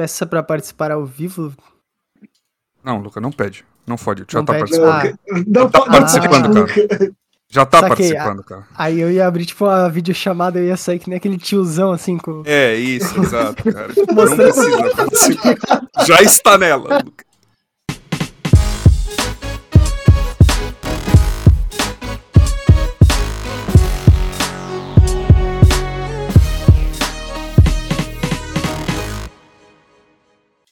peça pra participar ao vivo? Não, Luca, não pede. Não fode. Já Não tá pede? participando. Ah, Não tá pode- participando, Ah, cara. Já tá Saquei. participando, cara. aí eu ia abrir, tipo, uma videochamada, eu ia sair que nem aquele tiozão, assim, com... É, isso, exato, cara. Não Mostrando- precisa participar. Já está nela, Luca.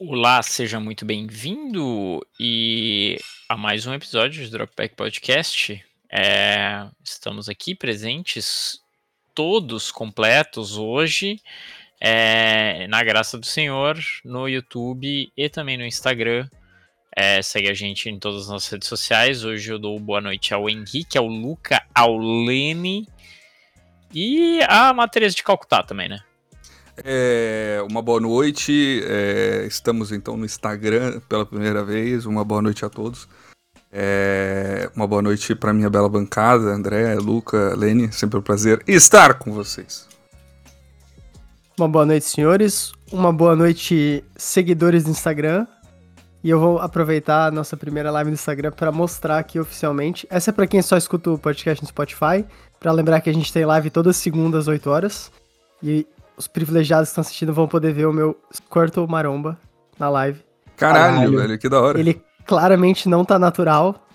Olá, seja muito bem-vindo e a mais um episódio de Dropback Podcast. É, estamos aqui presentes, todos completos hoje, é, na graça do Senhor, no YouTube e também no Instagram. É, segue a gente em todas as nossas redes sociais. Hoje eu dou boa noite ao Henrique, ao Luca, ao Lene e a Matheus de Calcutá também, né? É, uma boa noite. é, estamos então no Instagram pela primeira vez. Uma boa noite a todos. É, uma boa noite para minha bela bancada, André, Luca, Lene. Sempre um prazer estar com vocês. Uma boa noite, senhores. Uma boa noite, seguidores do Instagram. E eu vou aproveitar a nossa primeira live no Instagram para mostrar aqui oficialmente. Essa é para quem só escuta o podcast no Spotify. Para lembrar que a gente tem live todas segundas, às 8 horas. E os privilegiados que estão assistindo vão poder ver o meu Squirtle Maromba na live. Caralho, Caralho. velho, que da hora. Ele claramente não tá natural.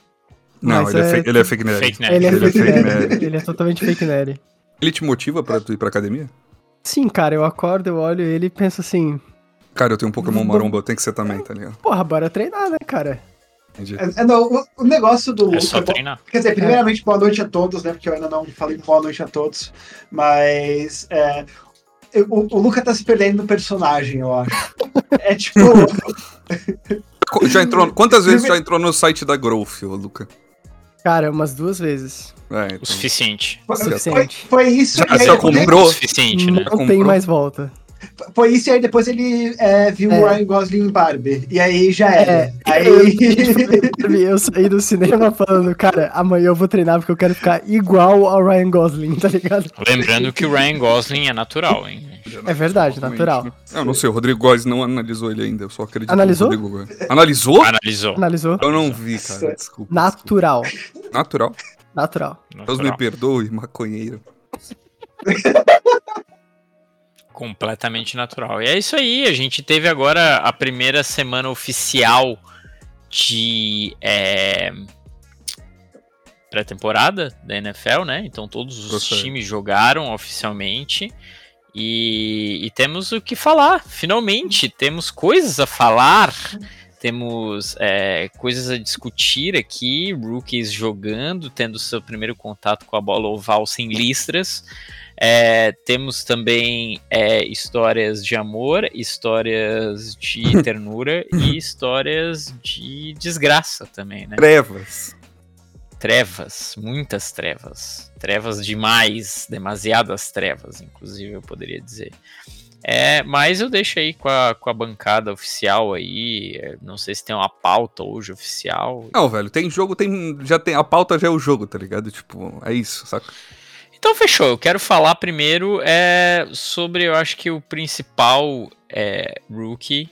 Não, ele é, é- fake, ele é fake nerd. Fake nerd. Ele é Ele é fake fake nerd. nerd. Ele é totalmente fake nerd. Ele te motiva pra tu ir pra academia? Sim, cara, eu acordo, eu olho ele e penso assim, Cara, eu tenho um Pokémon maromba, eu tenho que ser também, tá ligado? porra, bora treinar, né, cara? Entendi. É, é, não, o, o negócio do É só treinar. Quer dizer, primeiramente, boa noite a todos, né? Porque eu ainda não falei boa noite a todos. Mas. é, eu- o, o Luca tá se perdendo no personagem, eu acho. É tipo. Já entrou, quantas vezes já entrou no site da Growth, ô Luca? Cara, umas duas vezes. É, O então. suficiente. O foi, suficiente. foi isso. Já- aí já depois- comprou? O suficiente, né? Não comprou? tem mais volta. Foi isso, e aí depois ele é, viu É. o Ryan Gosling em Barbie. E aí já era. É, aí. Eu saí do cinema falando, cara, amanhã eu vou treinar porque eu quero ficar igual ao Ryan Gosling, tá ligado? Lembrando que o Ryan Gosling é natural, hein? É verdade, natural. Eu não sei, o Rodrigo Góes não analisou ele ainda, eu só acredito Analisou? no Rodrigo Góes. Analisou? Analisou. Analisou? Eu não vi, cara, desculpa. Natural. desculpa. Natural. Natural. Deus me Natural. perdoe, maconheiro. Completamente natural. E é isso aí, a gente teve agora a primeira semana oficial de é, pré-temporada da NFL, né? Então todos os Gostei. times jogaram oficialmente. E, e temos o que falar, finalmente. Temos coisas a falar. Temos é, coisas a discutir aqui. Rookies jogando, tendo seu primeiro contato com a bola oval sem listras. É, temos também é, histórias de amor, histórias de ternura e histórias de desgraça também, né? Trevas. Trevas, muitas trevas. Trevas demais, demasiadas trevas, inclusive eu poderia dizer. É, mas eu deixo aí com a, com a bancada oficial aí. é, Não sei se tem uma pauta hoje oficial. Não, velho, tem jogo, tem. Já tem. A pauta já é o jogo, tá ligado? Tipo, é isso, saca? Então fechou. Eu quero falar primeiro é, sobre, eu acho que o principal é, rookie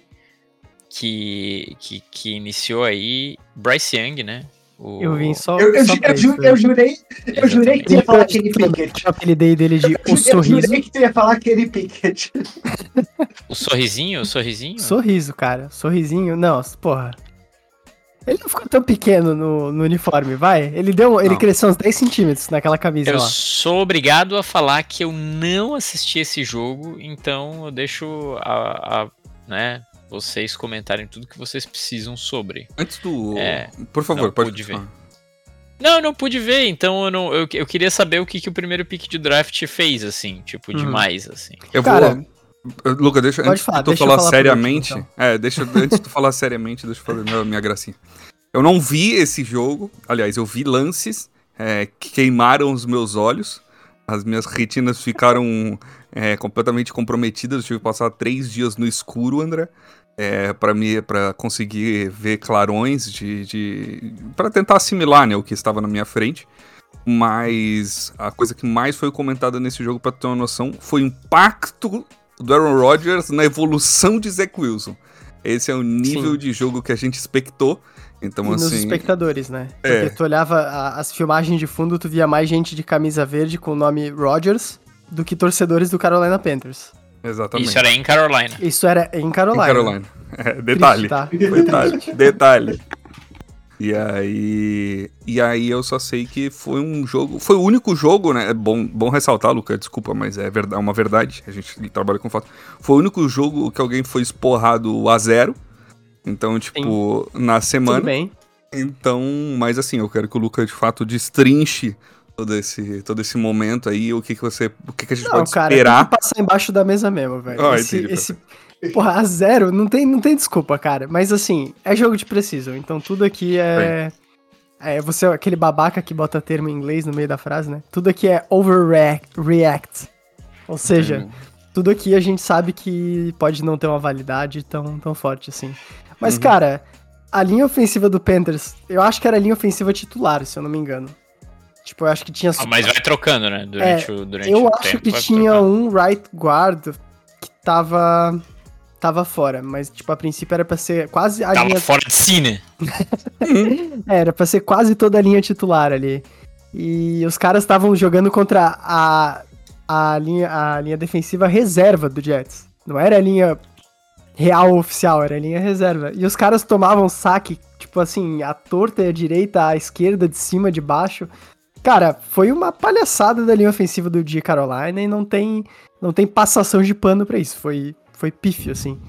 que, que, que iniciou aí, Bryce Young, né? O- Eu vim só. Eu, eu, só eu, ju- isso. eu jurei, eu jurei que tu ia falar Kenny Pickett. Eu apelidei dele de O Eu Sorriso. jurei que tu ia falar Kenny Pickett. O sorrisinho, o sorrisinho? Sorriso, cara. Sorrisinho. Não, porra. Ele não ficou tão pequeno no, no uniforme, vai? Ele deu. Ele Não. cresceu uns 10 centímetros naquela camisa Eu lá. sou obrigado a falar que eu não assisti esse jogo, então eu deixo a, a- né, vocês comentarem tudo que vocês precisam sobre. Antes do. É, Por favor, não pode pude continuar. Não, eu não pude ver, então eu, não, eu, eu queria saber o que, que o primeiro pick de draft fez, assim, tipo, Uhum. demais, assim. Eu Cara, vou. Luca, deixa, antes falar, de tu deixa eu falar, falar seriamente. último, É, deixa, antes de tu falar seriamente, deixa eu fazer minha, minha gracinha. Eu não vi esse jogo. Aliás, eu vi lances é, que queimaram os meus olhos. As minhas retinas ficaram é, completamente comprometidas. Eu tive que passar três dias no escuro, André. É, para me para conseguir ver clarões de, de para tentar assimilar né, o que estava na minha frente mas a coisa que mais foi comentada nesse jogo para ter uma noção foi o impacto do Aaron Rodgers na evolução de Zach Wilson. Esse é o nível Sim. de jogo que a gente expectou. Então, e nos assim. espectadores, né? É. Porque tu olhava a- as filmagens de fundo, tu via mais gente de camisa verde com o nome Rodgers do que torcedores do Carolina Panthers. Exatamente. Isso era em Carolina. Isso era em Em Carolina. Carolina. É, detalhe. Triste, tá? Detalhe, detalhe. E aí, e aí eu só sei que foi um jogo, foi o único jogo, né? É bom, bom ressaltar, Luca, desculpa, mas é verdade, uma verdade. A gente trabalha com fato. Foi o único jogo que alguém foi esporrado a zero. Então, tipo, na Tudo semana. bem. Então, mas assim, eu quero que o Luca de fato destrinche todo esse, todo esse momento aí, o que que você, o que que a gente Não, pode cara, esperar. tem que passar embaixo da mesa mesmo, velho. Ah, esse, entendi, esse, porra, a zero, não tem, não tem desculpa, cara. Mas assim, é jogo de preciso. Então tudo aqui é. É você, é aquele babaca que bota termo em inglês no meio da frase, né? Tudo aqui é overreact. React. Ou seja, tudo aqui a gente sabe que pode não ter uma validade tão, tão forte assim. Mas, Uhum. cara, a linha ofensiva do Panthers, eu acho que era a linha ofensiva titular, se eu não me engano. Tipo, eu acho que tinha. Ah, mas vai trocando, né? Durante o durante É, Eu o acho tempo, que tinha trocando. um right guard que tava. tava fora, mas tipo, a princípio era pra ser quase a Tava linha. fora de si, né? É, era pra ser quase toda a linha titular ali. E os caras estavam jogando contra a, a, linha, a linha defensiva reserva do Jets. Não era a linha real oficial, era a linha reserva. E os caras tomavam saque, tipo assim, a torta e a direita, a esquerda, de cima, de baixo. Cara, foi uma palhaçada da linha ofensiva do de Carolina e não tem, não tem passação de pano pra isso. Foi, foi pífio, assim.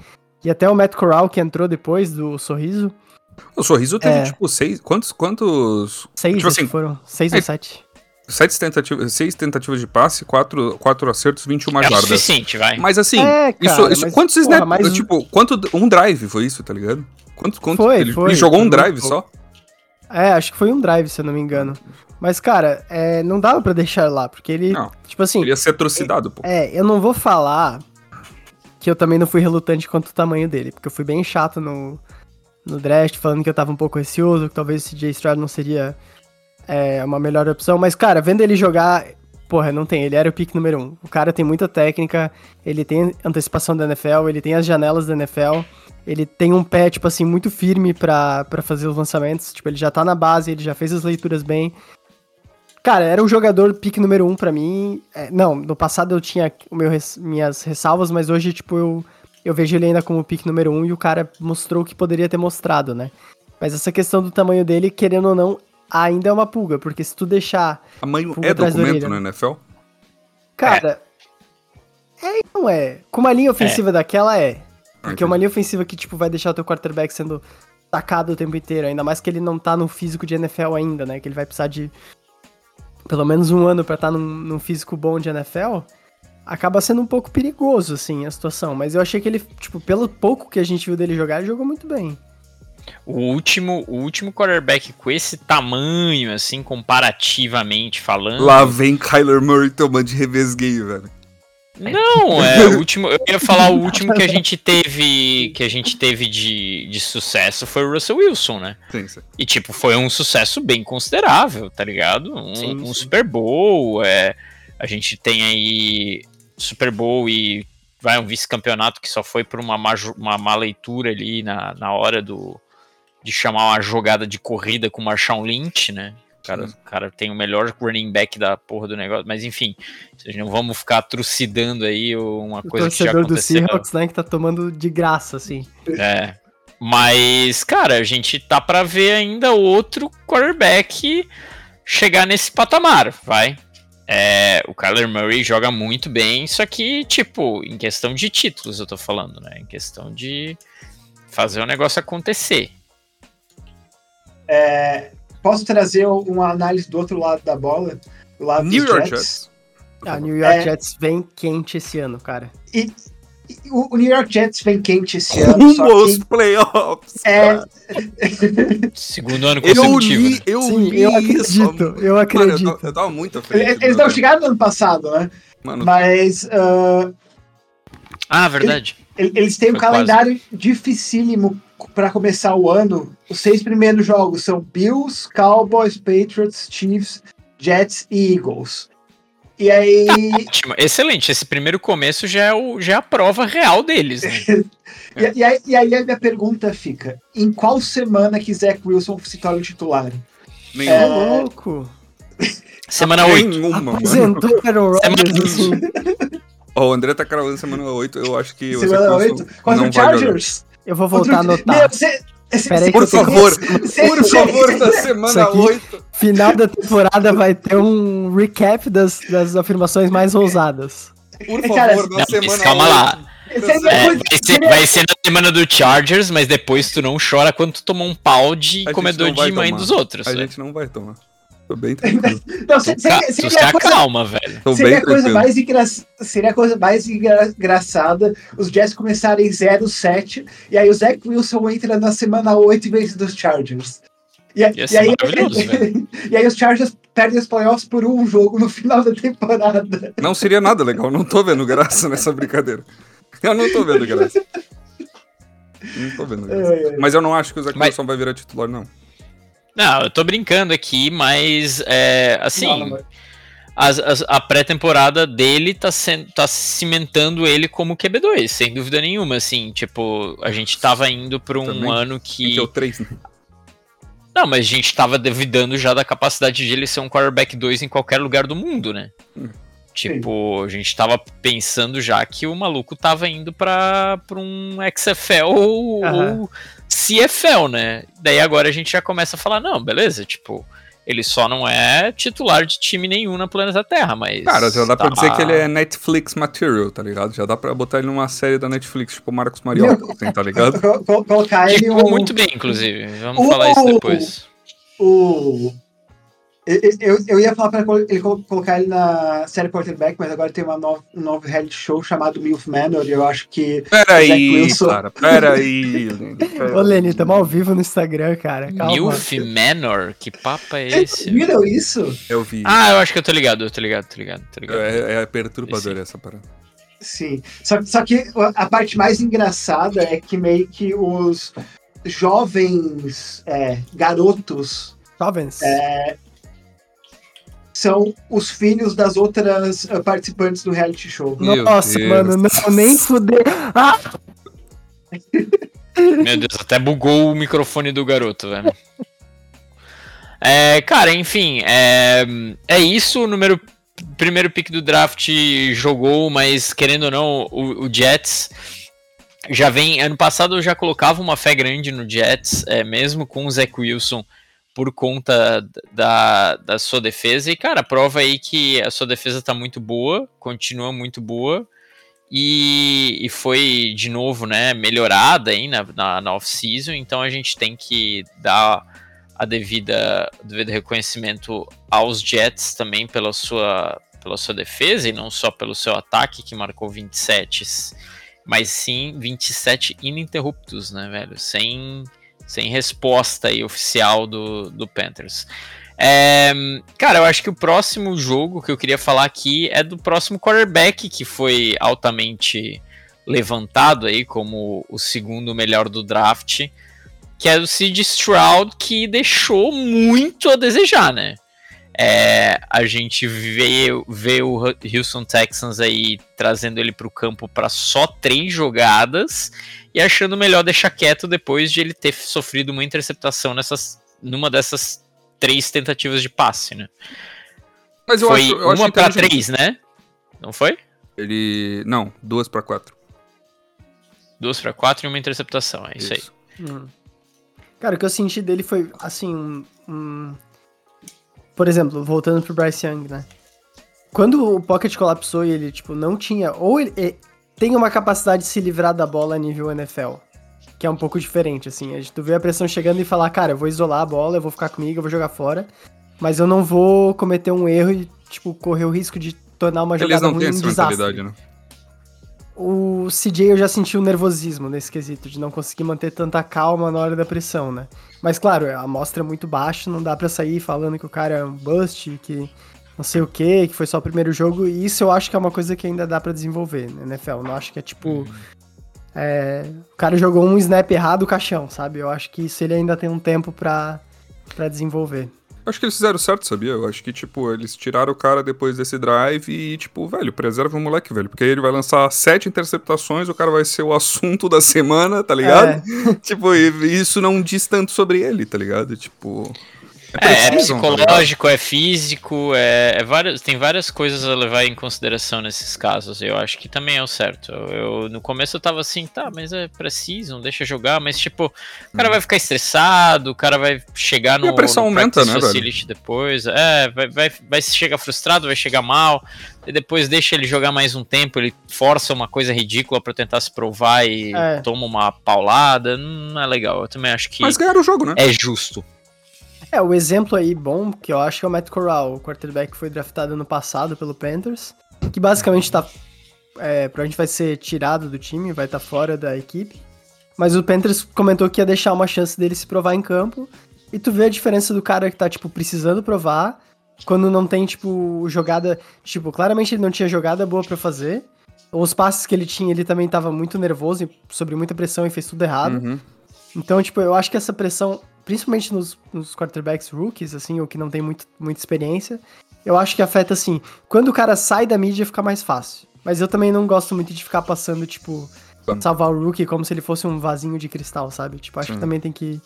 E até o Matt Corral, que entrou depois do Sorriso, O sorriso teve, É. tipo, seis. Quantos. Quantos. seis, Tipo assim, foram. Seis é, ou sete. Sete tentativas, seis tentativas de passe, quatro, quatro acertos, 21 É o jardas. suficiente, vai. Mas assim, É, isso, cara, isso- mas, quantos porra, snaps? mas- Tipo, quanto. Um drive foi isso, tá ligado? Quanto, quanto Foi, ele, foi, ele jogou foi um drive só? É, acho que foi um drive, se eu não me engano. Mas, cara, é, não dava pra deixar lá, porque ele, Não. tipo assim, Ele ia ser atrocidado, pô. é, eu não vou falar que eu também não fui relutante quanto o tamanho dele, porque eu fui bem chato no, no draft, falando que eu tava um pouco receoso, que talvez esse J. Stroud não seria é, uma melhor opção, mas, cara, vendo ele jogar, porra, não tem, ele era o pick número um. O cara tem muita técnica, ele tem antecipação da NFL, ele tem as janelas da NFL, ele tem um pé, tipo assim, muito firme pra fazer os lançamentos, tipo, ele já tá na base, ele já fez as leituras bem. Cara, era o jogador pick número um pra mim. É, não, no passado eu tinha o meu res- minhas ressalvas, mas hoje, tipo, eu, eu vejo ele ainda como pick número um e o cara mostrou o que poderia ter mostrado, né? Mas essa questão do tamanho dele, querendo ou não, ainda é uma pulga, porque se tu deixar. Tamanho é documento na NFL? Cara. É, e não é. Com uma linha ofensiva daquela é. Porque entendi. uma linha ofensiva que, tipo, vai deixar o teu quarterback sendo tacado o tempo inteiro, ainda mais que ele não tá no físico de NFL ainda, né? Que ele vai precisar de pelo menos um ano pra estar num, num físico bom de NFL. Acaba sendo um pouco perigoso, assim, a situação. Mas eu achei que ele, tipo, pelo pouco que a gente viu dele jogar, ele jogou muito bem. O último, o último quarterback com esse tamanho, assim, comparativamente falando. Lá vem Kyler Murray tomando de revesgueio, velho. Não, é o último. Eu ia falar o último que a gente teve. Que a gente teve de, de sucesso foi o Russell Wilson, né? Sim, sim. E, tipo, foi um sucesso bem considerável, tá ligado? Um, Sim, um. Super Bowl, é, a gente tem aí Super Bowl e vai um vice-campeonato que só foi por uma má, uma má leitura ali na, na hora do de chamar uma jogada de corrida com o Marshawn Lynch, né? O cara, o cara tem o melhor running back da porra do negócio, mas enfim, vocês não vamos ficar trucidando aí uma O coisa que já torcedor do aconteceu. Seahawks, né, que tá tomando de graça, assim. É. Mas, cara, a gente tá pra ver ainda outro quarterback chegar nesse patamar, vai. É, o Kyler Murray joga muito bem, só que, tipo, em questão de títulos eu tô falando, né? Em questão de fazer o negócio acontecer. É, posso trazer uma análise do outro lado da bola? Do lado New dos York Jets? Jets. A New York É. Jets vem quente esse ano, cara. E o, o New York Jets vem quente esse ano, Rumo só aos que playoffs. é. Segundo ano Eu consecutivo. li, né? eu Sim, li eu isso. acredito, eu Mano, eu, acredito. tava- eu tava muito frente. eles eles mano. não chegaram no ano passado, né? Mano, Mas ah, Ah, verdade. ele- eles têm um Foi quase. calendário dificílimo para começar o ano. Os seis primeiros jogos são Bills, Cowboys, Patriots, Chiefs, Jets e Eagles. E aí. Ótimo, excelente. Esse primeiro começo já é, o, já é a prova real deles. Né? e, e, aí, e aí a minha pergunta fica: em qual semana que Zach Wilson se torna o titular? Nenhum. É louco. Semana 8. Nenhuma, mano. Apresentou Aaron Rodgers, Semana. Ó, o André tá cravando semana 8, eu acho que Semana Wilson 8? Contra o. Chargers? Eu vou voltar a anotar. Meu, cê- cê- Pera aí cê- que eu Por tenho favor, cê- por favor, da cê- semana aqui- 8. Final da temporada vai ter um recap das, das afirmações mais ousadas. Por Cara, favor, da não, semana calma 8. lá. É, vai, ser, vai ser na semana do Chargers, mas depois tu não chora quando tu tomou um pau de A comedor de mãe tomar. dos outros. A né? gente não vai tomar. Tô bem tranquilo. Não, se- seria, tu se seria a coisa, acalma, velho. Tô seria bem a coisa tranquilo. mais engra... seria a coisa mais engra- engraçada os Jets começarem 0-7 e aí o Zach Wilson entra na semana 8 e vence dos Chargers. E, a- e aí, e aí os Chargers perdem os playoffs por um jogo no final da temporada. Não seria nada legal, não tô vendo graça nessa brincadeira. Eu não tô vendo graça. Não tô vendo graça. Ai, ai. Mas eu não acho que o Zach Mas- Wilson vai virar titular, não. Não, eu tô brincando aqui, mas é, assim, Não, as- as- a pré-temporada dele tá, sendo, tá cimentando ele como QB2, sem dúvida nenhuma, assim, tipo, a gente tava indo pra um Também. ano Que que... é o 3, né? Não, mas a gente tava duvidando já da capacidade de ele ser um quarterback 2 em qualquer lugar do mundo, né? Hum. Tipo, a gente tava pensando já que o maluco tava indo pra, pra um XFL ou, Aham. ou CFL, né? Daí agora a gente já começa a falar, não, beleza, tipo, ele só não é titular de time nenhum na planeta Terra, mas. Cara, já dá pra tá- dizer que ele é Netflix material, tá ligado? Já dá pra botar ele numa série da Netflix, tipo Marcos Mariola, assim, tá ligado? Co- co- colocar ele jogou um, muito bem, inclusive. Vamos O- falar isso depois. o eu, eu, eu ia falar pra ele colo- colocar ele na série quarterback, mas agora tem uma nova, um novo reality show chamado Milf Manor, e eu acho que Peraí, Wilson. cara, peraí. Peraí. Ô, Lenny, tamo ao vivo no Instagram, cara. Calma. Milf Manor? Que papo é esse? viram isso? Eu vi. Ah, eu acho que eu tô ligado, eu tô ligado, tô ligado, tô ligado. É, é perturbador essa parada. Sim. Só, só que a parte mais engraçada é que meio que os jovens é, garotos Jovens. É. são os filhos das outras eh, participantes do reality show. Meu Nossa, Deus. mano, não, nem fuder. Ah! Meu Deus, até bugou o microfone do garoto, velho. É, cara, enfim, é, é isso. O número, primeiro pick do draft jogou, mas querendo ou não, o, o Jets já vem. Ano passado eu já colocava uma fé grande no Jets, é, mesmo com o Zach Wilson, por conta da, da sua defesa. E, cara, prova aí que a sua defesa tá muito boa, continua muito boa. E, e foi de novo, né, melhorada aí na, na, na off-season, então a gente tem que dar a devida, devido reconhecimento aos Jets também pela sua, pela sua defesa e não só pelo seu ataque que marcou 27, mas sim 27 ininterruptos, né, velho? Sem, sem resposta aí oficial do, do Panthers. É, cara, eu acho que o próximo jogo que eu queria falar aqui é do próximo quarterback que foi altamente levantado aí como o segundo melhor do draft, que é o Sid Stroud, que deixou muito a desejar, né? É, a gente vê, vê o Houston Texans aí trazendo ele para o campo para só três jogadas e achando melhor deixar quieto depois de ele ter sofrido uma interceptação nessas, numa dessas três tentativas de passe, né? Mas eu foi acho, eu uma para três, né? Não foi? Ele. Não, duas pra quatro. Duas para quatro e uma interceptação, é isso, aí. Hum. Cara, o que eu senti dele foi, assim, um, um- Por exemplo, voltando pro Bryce Young, né? Quando o Pocket colapsou e ele, tipo, não tinha... Ou ele, ele tem uma capacidade de se livrar da bola a nível NFL, que é um pouco diferente, assim. A gente, tu vê a pressão chegando e falar, cara, eu vou isolar a bola, eu vou ficar comigo, eu vou jogar fora, mas eu não vou cometer um erro e, tipo, correr o risco de tornar uma Eles jogada ruim um desastre. né? O CJ eu já senti o nervosismo nesse quesito, de não conseguir manter tanta calma na hora da pressão, né? Mas claro, a amostra é muito baixa, não dá pra sair falando que o cara é um bust, que não sei o que, que foi só o primeiro jogo, e isso eu acho que é uma coisa que ainda dá pra desenvolver na NFL. Eu Não acho que é tipo. é, o cara jogou um snap errado, o caixão, sabe? Eu acho que isso ele ainda tem um tempo pra, pra desenvolver. Acho que eles fizeram certo, sabia? Eu acho que, tipo, eles tiraram o cara depois desse drive e, tipo, velho, preserva o moleque, velho. Porque aí ele vai lançar sete interceptações, o cara vai ser o assunto da semana, tá ligado? É. tipo, e isso não diz tanto sobre ele, tá ligado? Tipo. É, é tá ligado? psicológico, é físico, é, é várias, tem várias coisas a levar em consideração nesses casos. Eu acho que também é o certo. Eu, no começo eu tava assim, tá, mas é preciso, deixa jogar, mas tipo, o cara vai ficar estressado, o cara vai chegar no, Uhum. a pressão no aumenta, né, velho? facility depois. É, vai, vai, vai chegar frustrado, vai chegar mal, e depois deixa ele jogar mais um tempo, ele força uma coisa ridícula pra tentar se provar e É. toma uma paulada. Não é legal. Eu também acho que Mas ganharam o jogo, né? é justo. É, o exemplo aí bom, que eu acho é o Matt Corral, o quarterback que foi draftado ano passado pelo Panthers, que basicamente tá. É, provavelmente vai ser tirado do time, vai estar fora da equipe. Mas o Panthers comentou que ia deixar uma chance dele se provar em campo. E tu vê a diferença do cara que tá, tipo, precisando provar, quando não tem, tipo, jogada. Tipo, claramente ele não tinha jogada boa pra fazer. Os passes que ele tinha, ele também tava muito nervoso, sobre muita pressão e fez tudo errado. Uhum. Então, tipo, eu acho que essa pressão, principalmente nos, nos quarterbacks rookies, assim, ou que não tem muito, muita experiência, eu acho que afeta, assim, quando o cara sai da mídia fica mais fácil. Mas eu também não gosto muito de ficar passando, tipo, salvar o rookie como se ele fosse um vasinho de cristal, sabe? Tipo, acho Sim. que também tem que,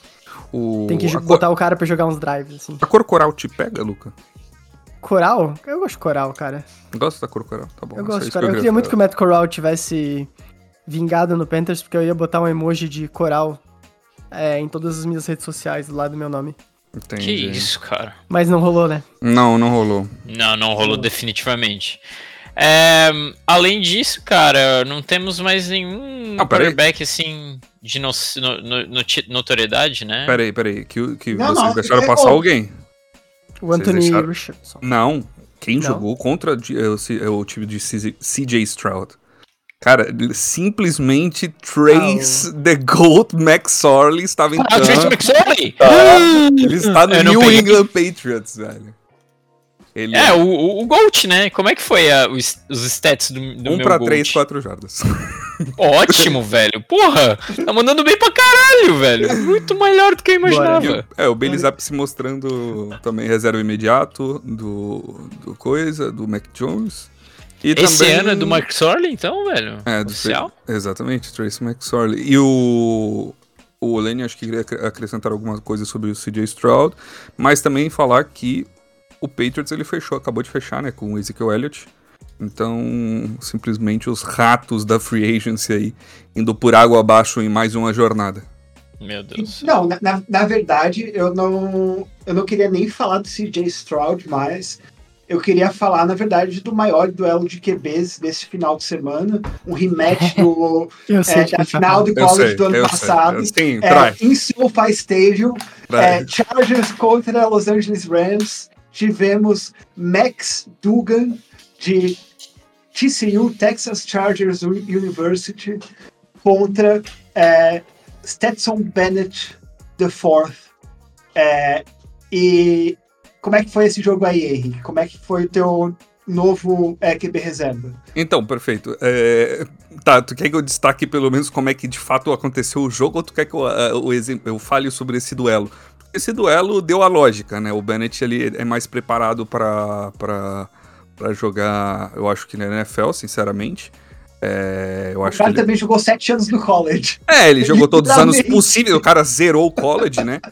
O... tem que a, botar o cara pra jogar uns drives, assim. a cor coral te pega, Luca? Coral? Eu gosto de coral, cara. Gosta da cor coral? Tá bom. Eu gosto de coral. Eu que queria muito que o. Matt Corral tivesse vingado no Panthers, porque eu ia botar um emoji de coral é, em todas as minhas redes sociais do lado do meu nome. Entendi. Que isso, cara. Mas não rolou, né? Não, não rolou. Não, não rolou definitivamente. É, além disso, cara, não temos mais nenhum Ah, quarterback assim de no, no- no- notoriedade, né? Peraí, peraí. Que, que Não, vocês não, deixaram é- passar alguém? O Anthony deixaram- Richardson. Não. Quem Não? jogou contra de- é o, é o time de CJ Stroud? Cara, simplesmente Trace the Goat McSorley estava em Ah, o Trace. McSorley! Ele está no New peguei. England Patriots, velho. Ele É, o, o, Gold, né? Como é que foi a- os, os stats do, do 1 meu pra Gold? 3, 4 jardas. Ótimo, velho. Porra, tá mandando bem pra caralho, velho. Muito melhor do que eu imaginava. É, o Bailey Zapp se mostrando também reserva imediato do, do coisa, do Mac Jones. E Esse também... ano é do McSorley, então, velho? É, do Oficial? Tra- Exatamente, Trace McSorley. E o. O Lenny acho que queria acre- acrescentar alguma coisa sobre o CJ Stroud, mas também falar que o Patriots ele fechou, acabou de fechar, né, com o Ezekiel Elliott. Então, simplesmente os ratos da free agency aí indo por água abaixo em mais uma jornada. Meu Deus. Não, na, na, na verdade, eu não, eu não queria nem falar do CJ Stroud mais. Eu queria falar, na verdade, do maior duelo de QBs desse final de semana. Um rematch do, Eu sei é, da vai final do college sei, do ano eu passado. sei. Sim, É, trai, em SoFi Stadium, é, Chargers contra Los Angeles Rams. Tivemos Max Dugan de TCU, Texas Chargers University, contra é, Stetson Bennett IV. É, e como é que foi esse jogo aí, Henrique? Como é que foi o teu novo é, QB reserva? Então, perfeito. É, Tá, tu quer que eu destaque pelo menos como é que de fato aconteceu o jogo ou tu quer que eu, ah, o exem- eu fale sobre esse duelo? Esse duelo deu a lógica, né? O Bennett ele é mais preparado pra jogar, eu acho que na NFL, sinceramente. É, eu O acho cara que ele... também jogou sete anos no college. É, ele jogou todos os anos possíveis. O cara zerou o college, né?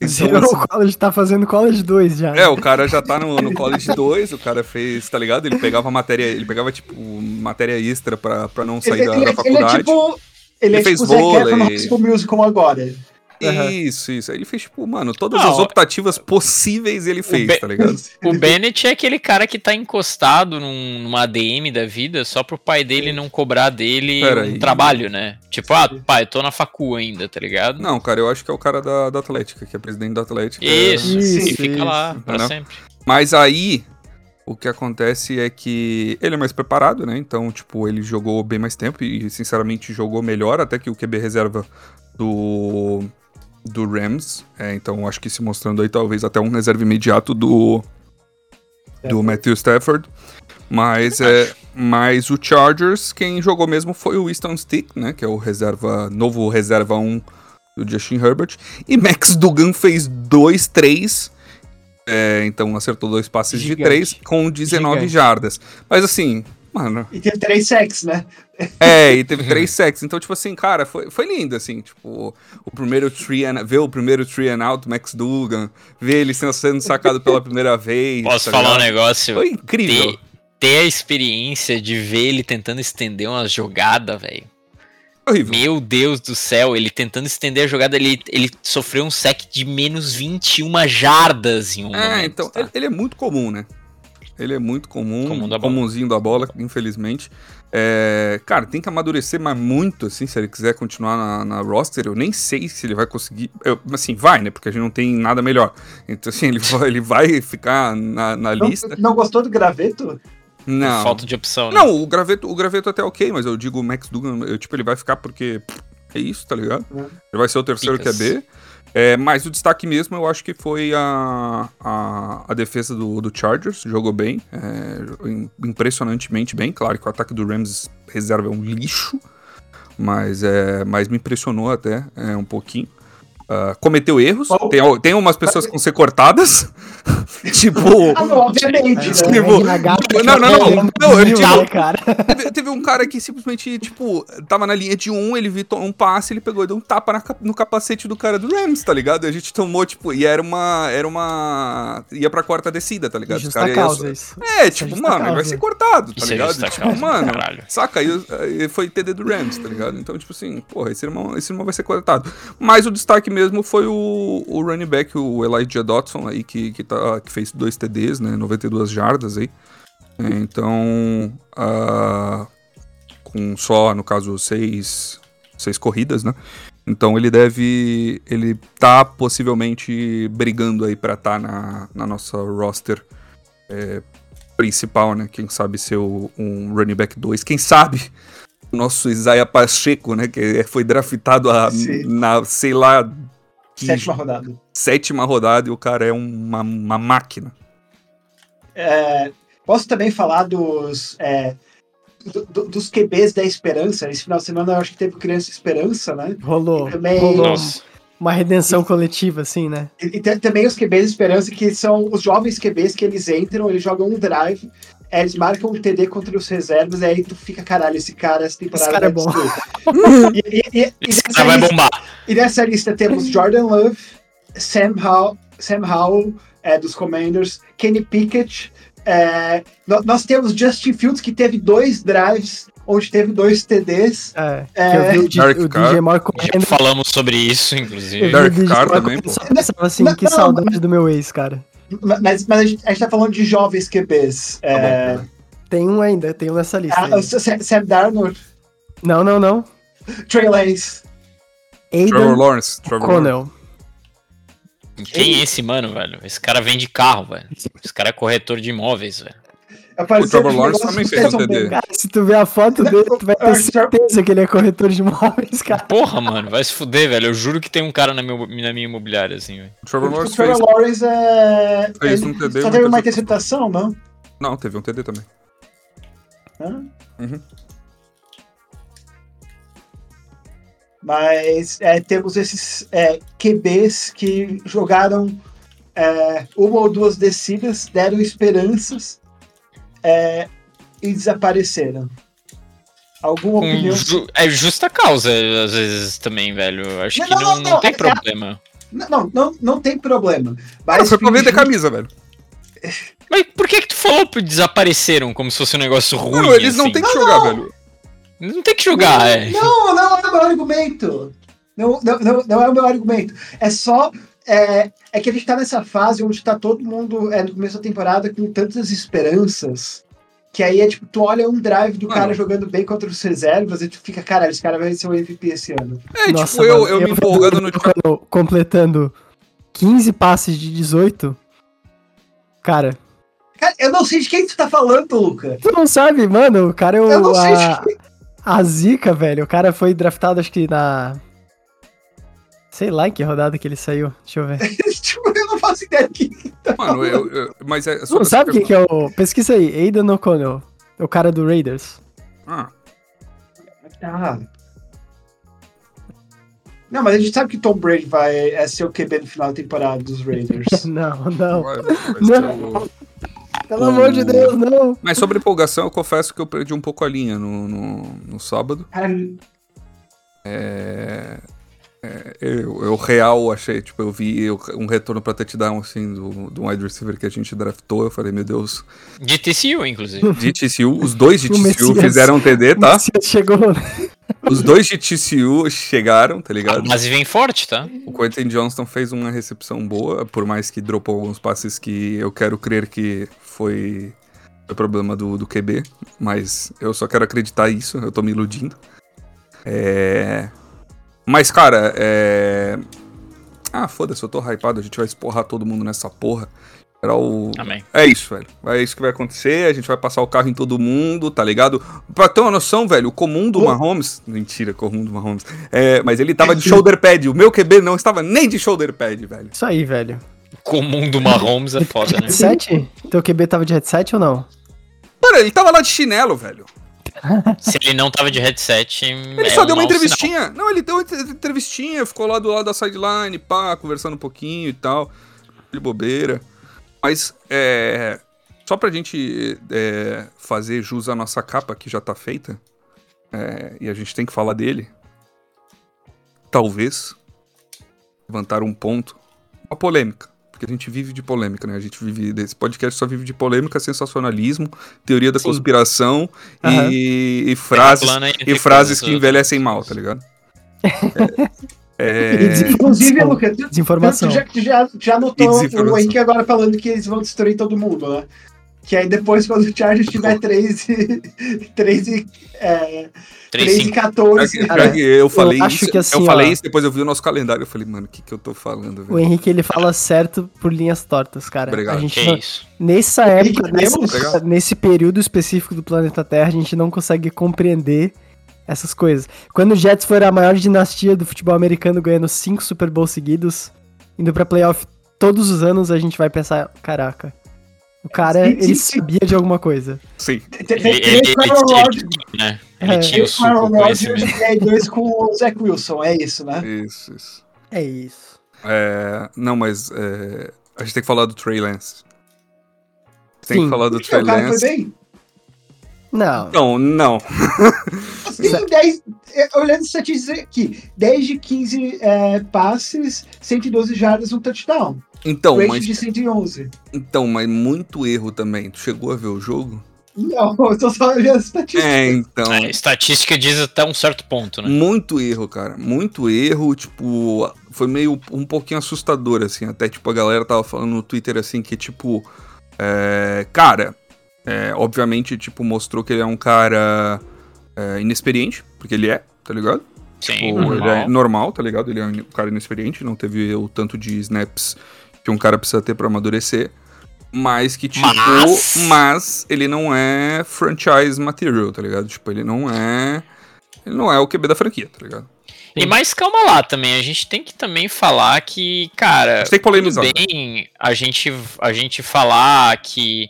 Então, Zerou assim, o college, tá fazendo college 2 já. É, o cara já tá no, no College 2, o cara fez, tá ligado? Ele pegava matéria, ele pegava, tipo, matéria extra pra, pra não sair Ele, da, ele- da ele faculdade. é tipo. Ele, Ele é fez tipo o Zac Efron no vôlei. High School Musical agora. Aham. Isso, isso. Aí ele fez, tipo, mano, todas Não, as optativas possíveis ele fez, Be- tá ligado? O Bennett é aquele cara que tá encostado num- numa ADM da vida só pro pai dele não cobrar dele Pera um aí. trabalho, né? Tipo, ah, pai, tô na facu ainda, tá ligado? Não, cara, eu acho que é o cara da, da Atlética, que é presidente da Atlética. Isso, Isso, e fica isso. lá pra Não. sempre. Mas aí, o que acontece é que ele é mais preparado, né? Então, tipo, ele jogou bem mais tempo e, sinceramente, jogou melhor até que o QB reserva do, do Rams. É, então, acho que se mostrando aí, talvez até um reserva imediato do, do Matthew Stafford. Mas, é, mas o Chargers, quem jogou mesmo foi o Winston Stick, né? Que é o reserva, novo reserva 1 do Justin Herbert. E Max Dugan fez 2-3 É, então acertou dois passes Gigante. de três com 19 Gigante. jardas. Mas assim, mano. E teve três sacks, né? É, e teve três sacks. Então, tipo assim, cara, foi, foi lindo, assim. Tipo, o primeiro three and, ver o primeiro three and out, Max Dugan, ver ele sendo, sacado pela primeira vez. Posso tá falar um negócio? Foi incrível. Ter, ter a experiência de ver ele tentando estender uma jogada, velho. Horrível. Meu Deus do céu, ele tentando estender a jogada, ele, ele sofreu um sec de menos 21 jardas em um É, momento. então, tá? ele, ele é muito comum, né? Ele é muito comum, Comum da bola. comumzinho da bola, infelizmente. É, cara, tem que amadurecer mais muito, assim, se ele quiser continuar na, na roster. Eu nem sei se ele vai conseguir. eu- assim, vai, né? Porque a gente não tem nada melhor. Então, assim, ele vai, ele vai ficar na, na Não, lista. não gostou do graveto? Não. Falta de opção, né? Não, o graveto, o graveto até é ok, mas eu digo o Max Dugan, eu, tipo, ele vai ficar porque pff, é isso, tá ligado? É. Ele vai ser o terceiro Picas. QB. É, mas o destaque mesmo eu acho que foi a, a, a defesa do, do Chargers, jogou bem, é, im- impressionantemente bem. Claro que o ataque do Rams reserva é um lixo, mas, é, mas me impressionou até é, um pouquinho. Ah, cometeu erros, Oh. tem, tem umas pessoas que vão ser cortadas, tipo... Ah, não, obviamente, né? Tipo, RH, não, não, não, não, eu cara. Teve, teve um cara que simplesmente, tipo, tava na linha de um, ele viu um passe, ele pegou e deu um tapa na no capacete do cara do Rams, tá ligado? E a gente tomou, tipo, e era uma. Era uma. ia pra quarta descida, tá ligado? Os Justa cara causa isso. É, tipo, justa mano, ele vai causa. ser cortado, tá Isso é ligado? justa Tipo, causa, mano, caralho. saca? Aí, aí foi TD do Rams, tá ligado? Então, tipo assim, porra, esse irmão, esse irmão vai ser cortado. Mas o destaque mesmo foi o, o running back, o Elijah Dotson aí, que, que, tá, que fez dois TDs, né? 92 jardas aí. É, Então, ah, com só, no caso, seis, seis corridas, né? Então ele deve. Ele tá possivelmente brigando aí pra estar na, na nossa roster é, principal, né? Quem sabe ser o- um running back 2. Quem sabe o nosso Isaiah Pacheco, né? Que foi draftado a, Sim. na, sei lá, que Sétima rodada. sétima rodada e o cara é uma, uma máquina. É, posso também falar dos, é, do- do- dos QBs da Esperança. Esse final de semana eu acho que teve Criança Esperança, né? Rolou, Também- rolou Nossa. uma redenção coletiva, assim, né? E, e tem- também os QBs de Esperança, que são os jovens QBs que eles entram, eles jogam um drive, é, eles marcam um TD contra os reservas, e aí tu fica, caralho, esse cara, essa temporada Esse cara é bom. e, e- e- e Esse nessa cara vai lista- bombar. E nessa lista temos Jordan Love, Sam Howell, Sam Howell é, dos Commanders, Kenny Pickett. é, nós temos Justin Fields, que teve dois drives, onde teve dois TDs. É, É. que eu vi o, D- Derek o Carr. DJ correndo. falamos sobre isso, inclusive. Carr Moore também, pensava assim, Não, que não, saudade do meu ex, cara. Mas, mas a, gente, a gente tá falando de jovens QBs. Tá É, bom, Tem um ainda, tem um nessa lista. ah, Sam Darnold, Não, não, não. Trey Lance. Trevor Lawrence. Trevor Lawrence. Connell. Quem é esse mano, velho? Esse cara vende carro, velho. Esse cara é corretor de imóveis, velho. Apareceu Trevor Lawrence também fez um TD. Cara, se tu ver a foto dele, tu vai ter certeza que ele é corretor de imóveis, cara. Porra, mano, vai se fuder, velho. Eu juro que tem um cara na minha, na minha imobiliária, assim, velho. O Trevor O Lawrence Trevor fez. Lawrence é. Fez ele um TD, só teve uma interceptação. interceptação, não? Não, teve um TD também. Hã? Uhum. Mas é, temos esses é, QBs que jogaram é, uma ou duas descidas, deram esperanças é, e desapareceram. Alguma Com opinião? ju- é justa causa, às vezes, também, velho. Acho Não, que não, não, não, não não, tem é- problema. Não, não, não, não tem problema. Mas foi pra vender fingiu- camisa, velho. Mas por que que tu falou que desapareceram como se fosse um negócio ruim, Não, eles não assim? têm que jogar, velho. Não tem que jogar, é. Não, não é o meu argumento. Não, não, não, não é o meu argumento. É só. É, é que a gente tá nessa fase onde tá todo mundo é, no começo da temporada com tantas esperanças. Que aí é tipo, tu olha um drive do Mano. cara jogando bem contra os reservas e tu fica, caralho, esse cara vai ser o MVP esse ano. É, Nossa, tipo, eu, mano, eu me empolgando no completando 15 passes de 18. Cara, Cara, eu não sei de quem tu tá falando, Luca. tu não sabe, mano, o cara é o. Eu não sei a, de quem. a zica, velho. O cara foi draftado, acho que na. Sei lá em que rodada que ele saiu. Deixa eu ver. tipo, eu não faço ideia de quem que tá Mano, eu, eu- mas é. Tu não sabe quem que é o. Pesquisa aí, Aidan O'Connell. O cara do Raiders. Ah, Ah. Não, mas a gente sabe que Tom Brady vai é ser o QB no final da temporada dos Raiders. Não, não. Vai- vai Não. o- Pelo amor de Deus, não. Mas sobre empolgação, eu confesso que eu perdi um pouco a linha no, no, no sábado. Cara, É, é, eu, eu real achei, tipo, eu vi eu- um retorno pra touchdown, assim, do, do wide receiver que a gente draftou. Eu falei, meu Deus, De TCU, inclusive. de TCU, os dois de O TCU Messias. fizeram TD, tá? O chegou. né? Os dois de TCU chegaram, tá ligado? base vem forte, tá? O Quentin Johnston fez uma recepção boa, por mais que dropou alguns passes que eu quero crer que foi, foi problema do, do QB, mas eu só quero acreditar isso, eu tô me iludindo. É... Mas, cara, é... Ah, foda-se, eu tô hypado, a gente vai esporrar todo mundo nessa porra. Era o... Amém. É isso, velho. É isso que vai acontecer. A gente vai passar o carro em todo mundo, tá ligado? Pra ter uma noção, velho, o comum do Oh. Mahomes. Mentira, comum do Mahomes. É, mas ele tava de shoulder pad. O meu QB não estava nem de shoulder pad, velho. Isso aí, velho. Comum do Mahomes é foda, né? Headset? Teu QB tava de headset ou não? Cara, ele tava lá de chinelo, velho. Se ele não tava de headset. Ele é só um deu uma entrevistinha. Não, ele deu uma entre- entrevistinha, ficou lá do lado da sideline, pá, conversando um pouquinho e tal. De bobeira. Mas, é. Só pra gente é, fazer jus à nossa capa, que já tá feita, é, e a gente tem que falar dele. Talvez levantar um ponto. Uma polêmica. Porque a gente vive de polêmica, né? A gente vive. Desse podcast só vive de polêmica, sensacionalismo, teoria da Sim. conspiração Aham. e, e frases e frases que envelhecem mal, tá ligado? É, é, inclusive, Lucas, Desinformação. já, já, já notou o Henrique agora falando que eles vão destruir todo mundo, né? Que aí depois, quando o Chargers tiver 3 e, 3 e, é, 3 e 3-5. 14, Pior Cara, eu falei acho isso, que assim, eu falei ó, isso, depois eu vi o nosso calendário, eu falei, mano, o que que eu tô falando, O velho? Henrique, ele fala certo por linhas tortas, cara. Obrigado. A gente Que não- isso? nessa época, nessa- temos? nesse período específico do planeta Terra, a gente não consegue compreender essas coisas. Quando o Jets for a maior dinastia do futebol americano, ganhando cinco Super Bowls seguidos, indo pra playoff todos os anos, a gente vai pensar, caraca, o cara, Sim, sim, ele sim. sabia de alguma coisa. Sim. Ele, ele, ele, o Aaron ele né? É. tinha o suco conhecimento. e dois com o Zach Wilson, é isso, né? Isso, isso. É isso. É, não, mas é, a gente tem que falar do Trey Lance. Tem Sim. que falar do Trey o cara foi Lance. Não, Não, não. Assim, 10, é, olhando as estatísticas aqui, 10 de 15 é, passes, 112 jardas, um touchdown. Então, Rate mas, de 111. então, mas muito erro também. Tu chegou a ver o jogo? Não, eu tô só olhando as estatísticas. É, então. A estatística diz até um certo ponto, né? Muito erro, cara. Muito erro, tipo, foi meio um pouquinho assustador, assim. Até, tipo, a galera tava falando no Twitter, assim, que, tipo, é, cara, é, obviamente, tipo, mostrou que ele é um cara é, inexperiente, porque ele é, tá ligado? Sim, Tipo, normal. ele é normal, tá ligado? Ele é um cara inexperiente, não teve o tanto de snaps que um cara precisa ter pra amadurecer. Mas que, tipo, Mas- mas... ele não é franchise material, tá ligado? Tipo, ele não é. Ele não é o QB da franquia, tá ligado? E mais calma lá também, a gente tem que também falar que, cara, A gente tem que polemizar. tudo bem a gente, a gente falar que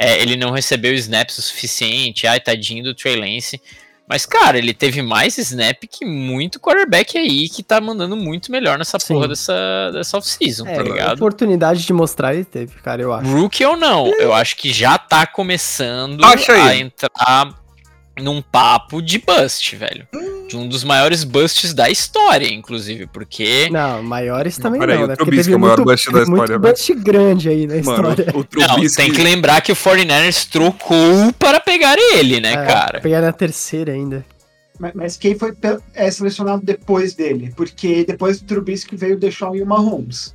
é, ele não recebeu snaps o suficiente, ai, tadinho do Trey Lance. Mas, cara, ele teve mais snap que muito quarterback aí que tá mandando muito melhor nessa Sim. porra dessa, dessa off-season, é, tá ligado? oportunidade de mostrar ele teve, cara, eu acho. Rookie ou não, eu acho que já tá começando Acha a aí. entrar num papo de bust, velho. De um dos maiores busts da história, inclusive, porque. Não, maiores também peraí, não, o né? Trubisky é o maior bust da muito história, velho. bust grande aí na Mano, história. o Não, Trubisky... tem que lembrar que o 49ers trocou para pegar ele, né, É, cara? Pegar na terceira ainda. Mas, mas quem foi é, selecionado depois dele? Porque depois do Trubisky veio o Deshaun e o Mahomes.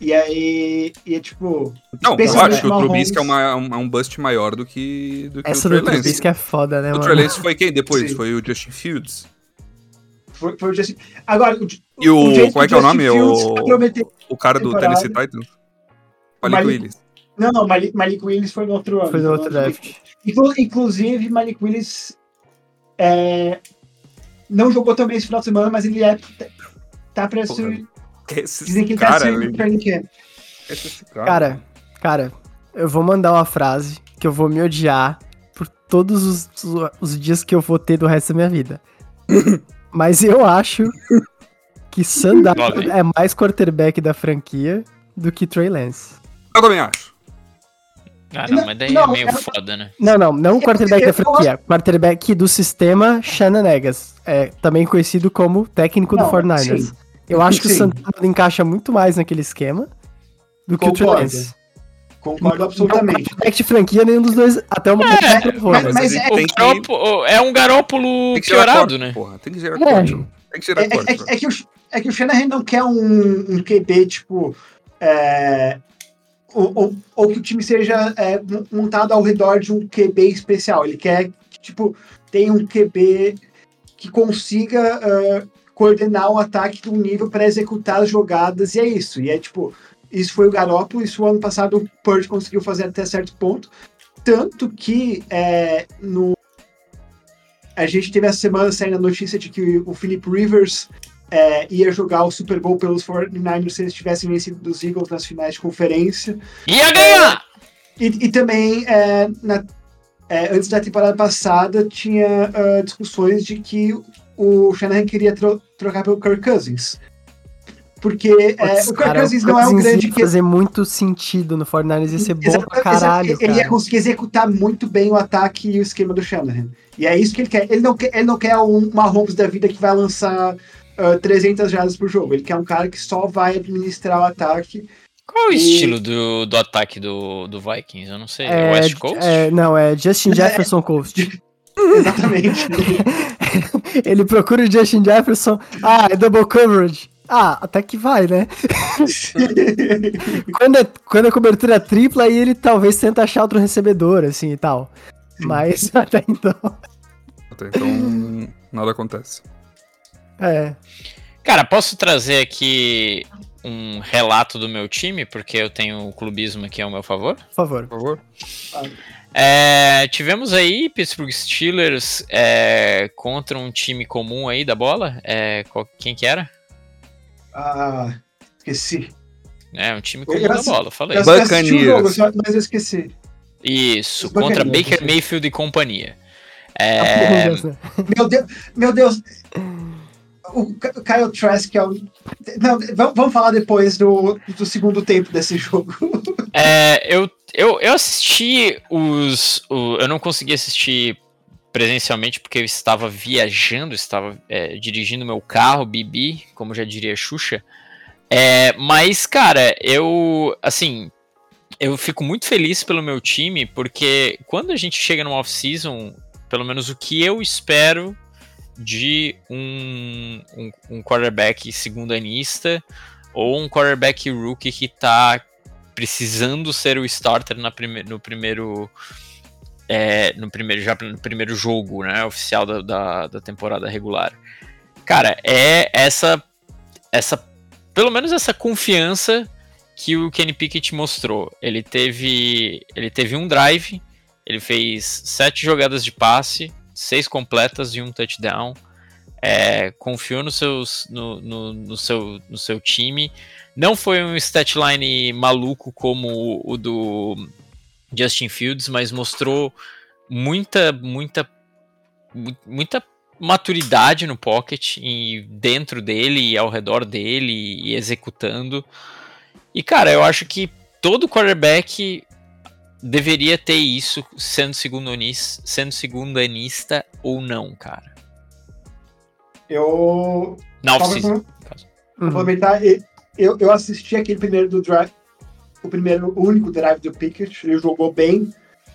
E aí, e é tipo... Não, eu acho que o. Trubisky é, uma, um, é um bust maior do que, do que Essa o do Trey Lance. Trubisky é foda, né, O mano? Trey Lance foi quem depois? Sim. Foi o Justin Fields. Foi, foi o Justin... Agora, o, E o- jeito como é que é o nome? Fields O- O cara do Temporada. Tennessee Titans. Malik Malik- Willis. Não, não, Malik, Malik Willis foi no outro ano. Foi no outro draft. Inclu- Inclusive, Malik Willis é, não jogou também esse final de semana, mas ele é. Tá pra Porra, ser. Esse Dizem que ele tá cara, velho. training camp. Esse cara. Cara, cara, eu vou mandar uma frase que eu vou me odiar por todos os, os dias que eu vou ter do resto da minha vida. Mas eu acho que vem. é mais quarterback da franquia do que Trey Lance. Eu também acho. Ah, não, mas daí não, é meio é- foda, né? Não, não, não o quarterback da franquia, quarterback do sistema Shannon Egas, é também conhecido como técnico do Não, 49ers. sim. Eu acho que o Sim. Sandarno encaixa muito mais naquele esquema do que o Trey Concordo. Lance. Concordo Não, absolutamente. quarterback de franquia, nenhum dos dois, até o momento, É, mas- né? mas gente é- O que, é um Garópolo que piorado, né? porra. Tem que gerar É. corte. Tem que gerar É, é- corte. é- é que o, é que o Shanahan não quer um, um QB, tipo. é, ou, ou, ou que o time seja é, montado ao redor de um QB especial. Ele quer que, tipo, tenha um QB que consiga ah, coordenar o ataque de um nível para executar as jogadas, e é isso. E é tipo, isso foi o Garoppolo, isso ano passado o Purge conseguiu fazer até certo ponto. Tanto que é, no. A gente teve essa semana saindo a notícia de que o Philip Rivers é, ia jogar o Super Bowl pelos 49ers se eles tivessem vencido dos Eagles nas finais de conferência. Ia ganhar! E, e também, é, na- é, antes da temporada passada, tinha ah, discussões de que o Shanahan queria tro- trocar pelo Kirk Cousins. Porque é, o Kirk cara, Cousins não é um grande ia fazer muito sentido no 49ers, ia ser bom pra caralho, Ele ia conseguir executar muito bem o ataque e o esquema do Shanahan. E é isso que ele quer. Ele não quer, ele não quer um Mahomes da vida que vai lançar ah, 300 jardas por jogo. Ele quer um cara que só vai administrar o ataque. Qual é o E- estilo do, do ataque do, do Vikings? Eu não sei. É, É, West Coast? é, não, é Justin Jefferson Coast. Exatamente. Ele procura o Justin Jefferson. Ah, é double coverage. Ah, até que vai, né? quando, é, quando a cobertura é tripla, aí ele talvez tenta achar outro recebedor, assim e tal. Mas até então. Até Então, nada acontece. É. Cara, posso trazer aqui um relato do meu time, porque eu tenho o clubismo aqui ao meu favor? Por favor. Por favor. É, tivemos aí Pittsburgh Steelers é, contra um time comum aí da bola. É, qual- quem que era? ah, esqueci. É, um time Eu comum da assisti- bola, falei. Eu Buccaneers. jogo, mas eu esqueci. Isso, contra Baker. Mayfield e companhia. É, né? Meu Deus, meu Deus. O Ky- o Kyle Trask é o. Não, vamos, vamos falar depois do, do segundo tempo desse jogo. É, eu, eu, eu assisti os. o- eu não consegui assistir presencialmente porque eu estava viajando, estava é, dirigindo meu carro, Bibi, como já diria Xuxa. É, mas, cara, eu. Assim. Eu fico muito feliz pelo meu time, porque quando a gente chega no off-season, pelo menos o que eu espero de um, um, um quarterback segundanista ou um quarterback rookie que tá precisando ser o starter na prime no primeiro é, no primeiro já no primeiro jogo né oficial da, da, da temporada regular. Cara é essa essa pelo menos essa confiança que o Kenny Pickett mostrou. Ele teve ele teve um drive ele fez sete jogadas de passe seis completas e um touchdown é, confiou no, seus, no, no, no seu, no seu time não foi um statline maluco como o, o do Justin Fields, mas mostrou muita, muita, mu- muita maturidade no pocket e dentro dele e ao redor dele e executando. E cara, eu acho que todo quarterback deveria ter isso sendo segundanista, sendo segundanista ou não, cara. Eu. Na off-season. Uhum. complementar, eu, eu assisti aquele primeiro do drive. O primeiro, o único drive do Pickett. Ele jogou bem,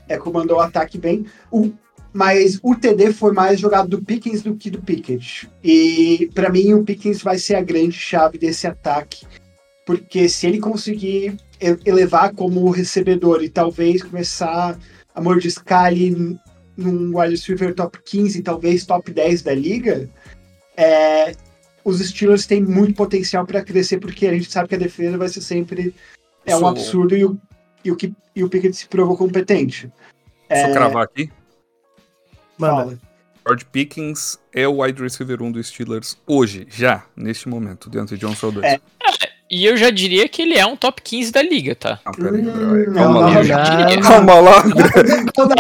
é, comandou o ataque bem. O, mas o TD foi mais jogado do Pickens do que do Pickett. E pra mim o Pickens vai ser a grande chave desse ataque. Porque se ele conseguir elevar como recebedor e talvez começar a mordiscar ali num wide receiver top 15, talvez top 10 da liga, é, os Steelers têm muito potencial para crescer, porque a gente sabe que a defesa vai ser sempre é um absurdo e o, e o, que, e o Pickett se provou competente. Deixa eu cravar aqui. Manda. Fala. George Pickens é o wide receiver 1 dos Steelers hoje, já, neste momento, dentro de Johnson 2. É. E eu já diria que ele é um top 15 da liga, tá? Hum, Calma não, lá. já diria. Calma lá.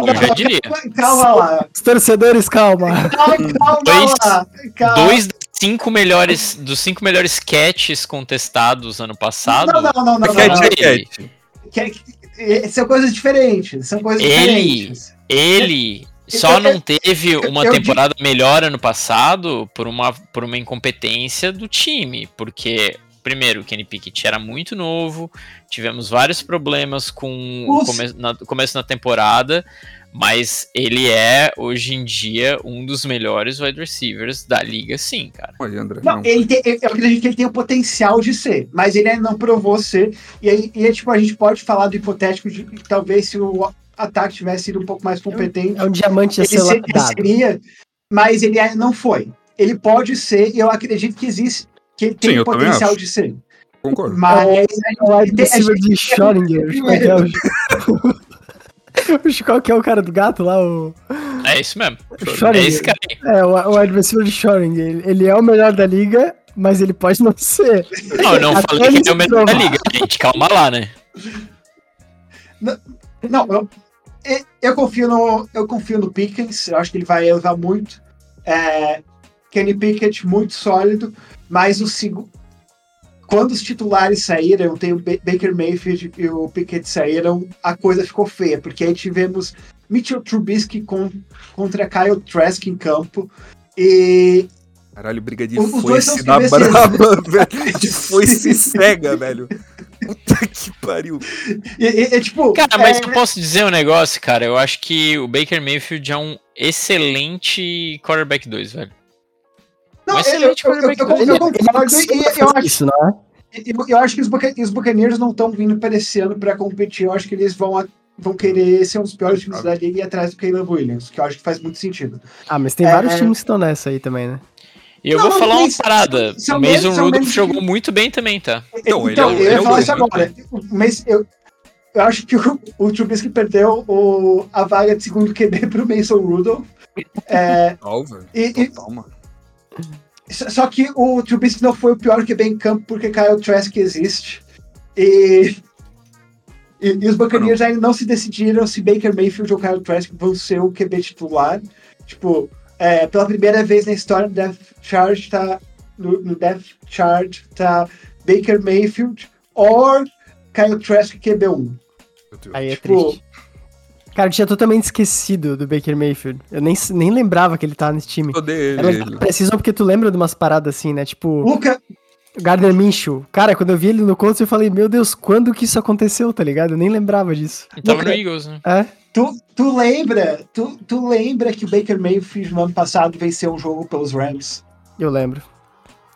Eu já diria. calma lá. Os torcedores, calma. Calma, calma Dois- lá. Calma. Dois das cinco melhores, dos cinco melhores catches contestados ano passado. Não, não, não, não, não, não, é que- São coisas diferentes. São coisas Ele- diferentes. Ele só Eu- não teve uma eu temporada melhor ano passado por uma, por uma incompetência do time, porque primeiro o Kenny Pickett era muito novo, tivemos vários problemas com o come, na, começo da temporada, mas ele é hoje em dia um dos melhores wide receivers da liga, sim, cara. Olha, André, Não, não. ele tem, eu acredito que ele tem o potencial de ser, mas ele ainda não provou ser. E aí, e aí, tipo, a gente pode falar do hipotético de que talvez se o ataque tivesse sido um pouco mais competente, É um diamante a ele, ser se- ele seria, mas ele ainda não foi. Ele pode ser, e eu acredito que existe, que ele tem Sim, potencial de ser. Concordo. Mas a receiver gente- de Schrödinger. Qual que é o... Qual que é o cara do gato lá? O, É isso mesmo. o É Schrödinger. esse cara aí. É, o, o receiver de Schrödinger. Ele, ele é o melhor da liga, mas ele pode não ser. Não, eu não Até falei que ele é o melhor da liga, gente. Calma lá, né? Não, eu, eu- eu confio no eu confio no Pickens, eu acho que ele vai elevar muito. É, Kenny Pickett muito sólido, mas o segundo quando os titulares saíram, tem o Ba- Baker Mayfield e o Pickett saíram, a coisa ficou feia, porque aí tivemos Mitchell Trubisky com, contra Kyle Trask em campo e Caralho, briga de foice da braba, velho. De foice cega, velho. Puta que pariu. e- e- e, tipo Cara, mas é, eu posso dizer um negócio, cara. Eu acho que o Baker Mayfield é um excelente quarterback 2, velho. Não, um eu, eu, eu, eu, eu concordo e, e eu acho Isso, não é? Eu, eu acho que os, Buca- os Buccaneers não estão vindo para esse ano para competir. Eu acho que eles vão, vão querer ser um dos piores times da liga e ir atrás do Caleb Williams, que eu acho que faz muito sentido. Ah, mas tem É, vários é. times que estão nessa aí também, né? E eu Não, vou falar uma mas parada. o Mason Rudolph jogou muito bem também, tá? Então, ele então, é o- eu ele ia é o falar isso né? agora. Mas eu, eu acho que o, o Trubisky perdeu o, a vaga de segundo QB pro Mason Rudolph. É, velho. E- e- Total, mano. Só que o Trubisky não foi o pior QB em campo porque Kyle Trask existe. E, e, e os Buccaneers ainda não se decidiram se Baker Mayfield ou Kyle Trask vão ser o QB titular. Tipo, é, pela primeira vez na história do Death Charge tá no, no Death Chart tá Baker Mayfield ou Kyle Trask QB1. Meu Deus. Aí é Tipo, triste. Cara, eu tinha totalmente esquecido do Baker Mayfield. Eu nem, nem lembrava que ele tava nesse time. Odeio ele. preciso porque tu lembra de umas paradas assim, né? Tipo, Luca, o Gardner Minshew. Cara, quando eu vi ele no Colts, eu falei, meu Deus, quando que isso aconteceu, tá ligado? Eu nem lembrava disso. Ele tava no Eagles, né? É? tu, tu lembra? Tu, tu lembra que o Baker Mayfield no ano passado venceu um jogo pelos Rams? Eu lembro.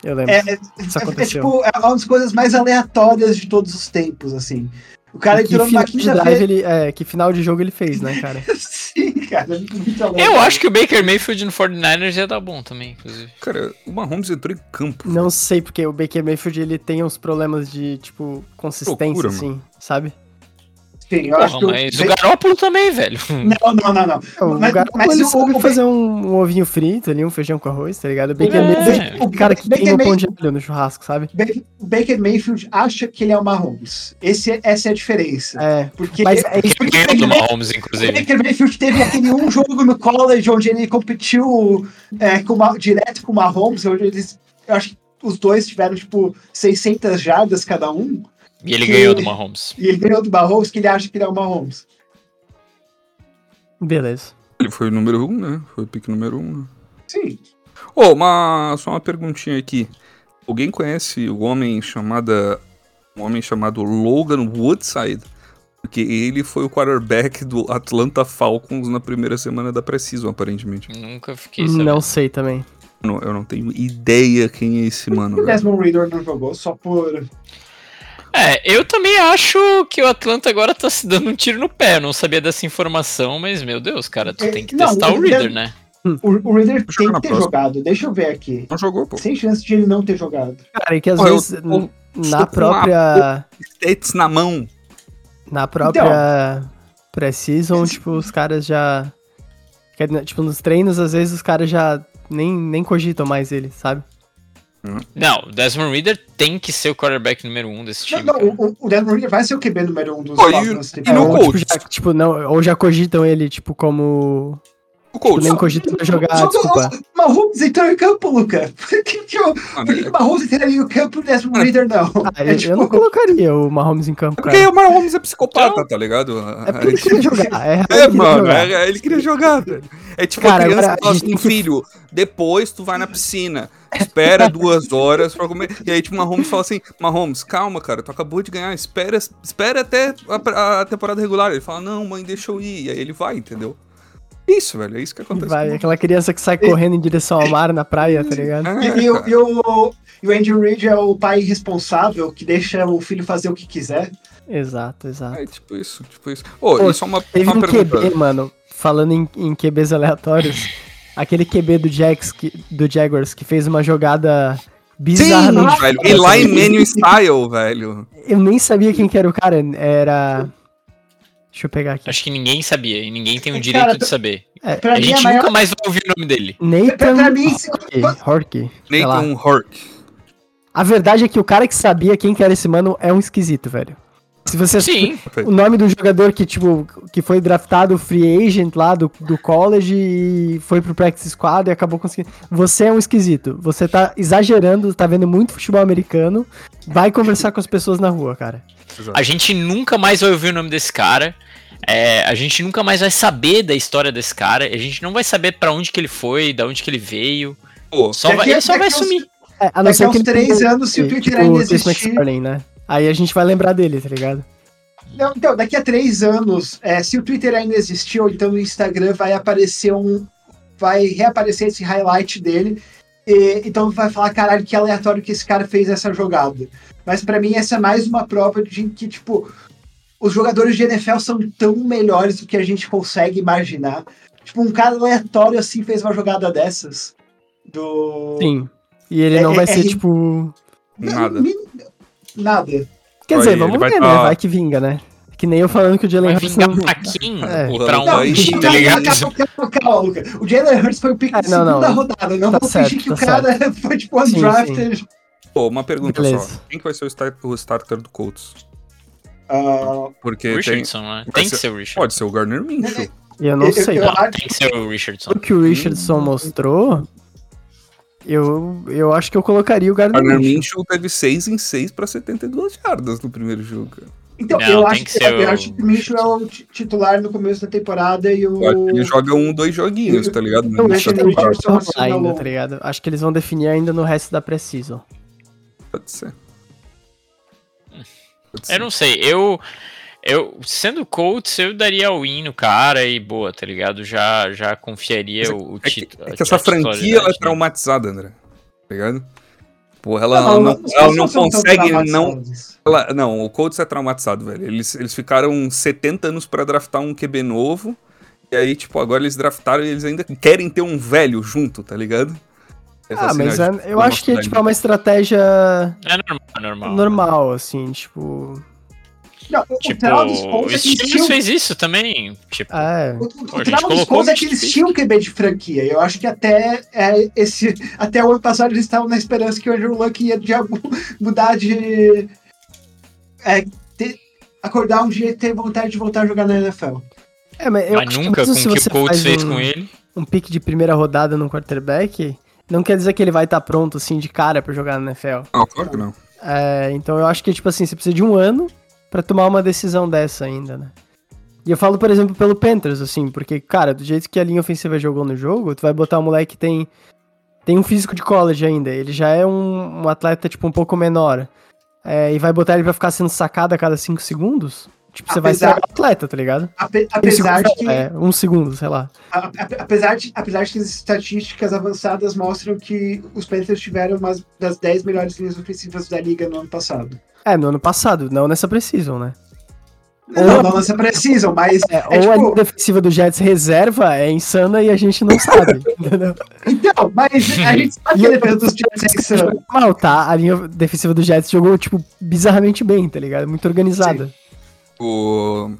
Eu lembro. É, é, isso é, é, tipo, é uma das coisas mais aleatórias de todos os tempos, assim. O cara que entrou numa final de quinta drive vez. ele, é, que final de jogo ele fez, né, cara? Sim, cara. Muito aleatório. Eu acho que o Baker Mayfield no 49ers ia dar bom também, inclusive. Cara, o Mahomes entrou em campo. Não sei, porque o Baker Mayfield ele tem uns problemas de, tipo, consistência, Loucura, assim, sabe? Sim, eu acho Porra, que. mas o Garópolo também, velho. Não, não, não, não. O Mas- cara mas ele o- sabe o- fazer um, um ovinho frito ali, um feijão com arroz, tá ligado? O Baker É. Mayfield é o cara que Baker queima o pão de alho no churrasco, sabe? Baker, Baker Mayfield acha que ele é o Mahomes. Esse, é- essa é a diferença. É, Porque, mas é isso Ele porque ganhou do Mahomes, o inclusive. Baker Mayfield teve aquele um jogo no college onde ele competiu é, com uma- direto com o Mahomes, onde eles. Eu acho que os dois tiveram, tipo, 600 jardas cada um. E ele ganhou do Mahomes. E ele ganhou do Mahomes, que ele acha que ele é o Mahomes. Beleza. Ele foi o número um, né? Foi o pique número um, né? Sim. Ô, uma, só uma perguntinha aqui. Alguém conhece o homem chamada um homem chamado Logan Woodside? Porque ele foi o quarterback do Atlanta Falcons na primeira semana da Precision, aparentemente. Nunca fiquei sabendo. Não sei também. Eu não, eu não tenho ideia quem é esse mano, O. Desmond Reader não jogou só por. É, eu também acho que o Atlanta agora tá se dando um tiro no pé. Eu não sabia dessa informação, mas meu Deus, cara, tu É, tem que não, testar o Reader, né? O, o Reader Vou tem que ter próxima. jogado. Deixa eu ver aqui. Não jogou, pô. Sem chance de ele não ter jogado. Cara, e que às Pô, eu vezes n- estou na própria. Stats na mão. Na própria Precision, tipo, os caras já. Tipo, nos treinos, às vezes os caras já nem, nem cogitam mais ele, sabe? Não, o Desmond Reader tem que ser o quarterback número um desse Não, time. não, cara. o, o Desmond Reader vai ser o QB número um dos e- Falcons. e no ou, Colts? tipo, já, tipo, não, ou já cogitam ele, tipo, como. O Colts. nem cogito jogar, Jogou- desculpa. o Mahomes entrou em campo, Luca. Por que, que, o, Mano, por que que o Mahomes entraria em campo e o Desmond Reader não? Ah, É eu, tipo, eu não colocaria o Mahomes em campo, Porque cara. o Mahomes é psicopata, tá ligado? É porque ele queria jogar. É, É, queria mano, jogar. é- ele queria jogar, velho. É tipo Cara, a criança agora que fala assim, que- filho, depois tu vai na piscina, espera duas horas pra comer. E aí, tipo, Mahomes fala assim, Mahomes, calma, cara, tu acabou de ganhar, espera, espera até a, a temporada regular. Ele fala, não, mãe, deixa eu ir. E aí ele vai, entendeu? Isso, velho, é isso que acontece. Vai, aquela criança que sai correndo em direção ao mar na praia, tá ligado? Mahomes. E, e É, o- e o, e o Andrew Reid é o pai irresponsável que deixa o filho fazer o que quiser. Exato, exato. É tipo isso, tipo isso. Ô, Pô, e só uma, Teve uma um pergunta. QB, mano, falando em, em QBs aleatórios, aquele QB do, Jags, que, do Jaguars que fez uma jogada Sim, bizarramente... velho, Eli. Manning style, velho. Eu nem sabia quem que era o cara, era... Deixa eu pegar aqui. Acho que ninguém sabia e ninguém tem o Cara, direito de saber. Pra A gente a maior... nunca mais vai ouvir o nome dele. Nathan lá. Nathan Hork. A verdade é que o cara que sabia quem que era esse mano é um esquisito, velho. Se você Sim. o nome do jogador que, tipo, que foi draftado free agent lá do, do college e foi pro practice squad e acabou conseguindo. Você é um esquisito. Você tá exagerando, tá vendo muito futebol americano. Vai conversar com as pessoas na rua, cara. A gente nunca mais vai ouvir o nome desse cara. É, a gente nunca mais vai saber da história desse cara. A gente não vai saber pra onde que ele foi, da onde que ele veio. Pô, Só Daqui vai, só vai uns- sumir. É, a não Daqui ser uns que ele três anos, se o Twitter tipo, ainda existir- né? Aí a gente vai lembrar dele, tá ligado? Não, então, daqui a três anos, é, se o Twitter ainda existir, ou então no Instagram, vai aparecer um. Vai reaparecer esse highlight dele. E, então vai falar, caralho, que aleatório que esse cara fez essa jogada. Mas pra mim, essa é mais uma prova de que, tipo, os jogadores de NFL são tão melhores do que a gente consegue imaginar. Tipo, um cara aleatório assim fez uma jogada dessas. Do. Sim. E ele É- não vai é- ser, é- tipo. nada. Nada. Quer Vai, dizer, ele vamos vai ver, tá- né? Vai que vinga, né? Que nem eu falando que o Jalen Vai Hurts vingar pra quem É. pra onde, não, tá ligado? Calma. O Jalen Hurts foi o pick não, não. segunda rodada. Não Tá vou certo, fingir que tá o cara foi tipo undrafted. Pô, uma pergunta Beleza. só. Quem que vai ser o, start- o starter do Colts? Ah, Porque tem, Richardson, né? vai Tem que ser- ser o Richardson. pode ser o Gardner Minshew. Eu não Eu- sei. eu- acho- tem que ser o Richardson. O que o Richardson mostrou, eu, eu acho que eu colocaria o Gardner Gardner Minshew. Minshew teve 6 em 6 pra 72 jardas no primeiro jogo. cara. então, Não, eu, acho que que, eu o- acho que o Minshew é o ti- titular no começo da temporada e o. Eu ele joga um, dois joguinhos, tá ligado? Eu início acho que não ainda, tá ligado? Acho que eles vão definir ainda no resto da pré-season. Pode ser. Pode ser. Eu não sei, eu. Eu, sendo Colts, eu daria o win no cara e boa, tá ligado? Já, já confiaria é- o, o É que, título. é que essa franquia ela é traumatizada, André. Tá ligado? Porra, ela Não, não, os ela não consegue não. ela- não, o Colts é traumatizado, velho. Eles, eles ficaram 70 anos pra draftar um QB novo. E aí, tipo, agora eles draftaram e eles ainda querem ter um velho junto, tá ligado? Essa Ah, mas é- eu acho que tipo, é uma estratégia É normal, é normal. normal, assim, tipo... Não, o, o Tipo, o eles Steelers tinham. fez isso também. Tipo, É, O, o, o trauma dos Colts é o que eles tinham QB de franquia. Eu acho que até, é, esse, até o ano passado eles estavam na esperança que o Andrew Luck ia de algum- mudar de. é, ter- acordar um dia e ter vontade de voltar a jogar na NFL. é mas eu mas acho que nunca com o que o Colts fez um, com ele. um pique de primeira rodada no quarterback, não quer dizer que ele vai estar pronto, assim, de cara pra jogar na NFL. Não, claro que não. É, então eu acho que, tipo assim, você precisa de um ano pra tomar uma decisão dessa ainda, né? E eu falo, por exemplo, pelo Panthers, assim, porque, cara, do jeito que a linha ofensiva jogou no jogo, tu vai botar um moleque que tem, tem um físico de college ainda, ele já é um, um atleta, tipo, um pouco menor, é, e vai botar ele pra ficar sendo sacado a cada 5 segundos, tipo, você vai Apesar- o atleta, tá ligado? Ape- Cinco apesar de segundos, que. É, um segundo, sei lá. a- a- apesar, de, apesar de que as estatísticas avançadas mostram que os Panthers tiveram uma das 10 melhores linhas ofensivas da liga no ano passado. É, no ano passado, não nessa precisam, né? Não, não se precisam, mas É, é, ou a tipo, linha defensiva do Jets reserva é insana e a gente não sabe, entendeu? Então, mas a gente sabe que a defesa dos Giants é insana. Mal, tá? A linha defensiva do Jets jogou, tipo, bizarramente bem, tá ligado? Muito organizada. O...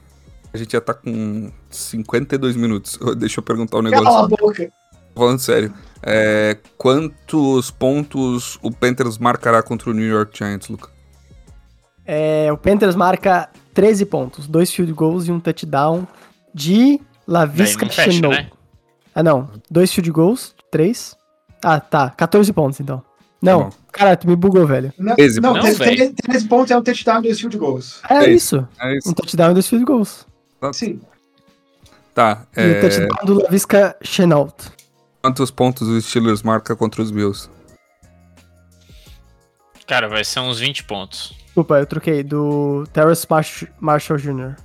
A gente já tá com 52 minutos. Deixa eu perguntar um Cala a negócio. boca. Falando sério. É, quantos pontos o Panthers marcará contra o New York Giants, Luca? É, o Panthers marca 13 pontos, dois field goals e um touchdown de Lavisca Chenault. né? Ah, não. Dois field goals, três. Ah, tá. 14 pontos, então. Não, Não. cara, tu me bugou, velho. Não, 13 não, pontos. tem- Não, tem- 13 pontos é um touchdown e dois field goals. É, É isso. É isso. Um touchdown e dois field goals. Sim. Tá. E o é, touchdown do Lavisca Chenault. Quantos pontos os Steelers marca contra os Bills? Cara, vai ser uns 20 pontos. Desculpa, eu troquei. Do Terrace Marsh- Marshall Jr.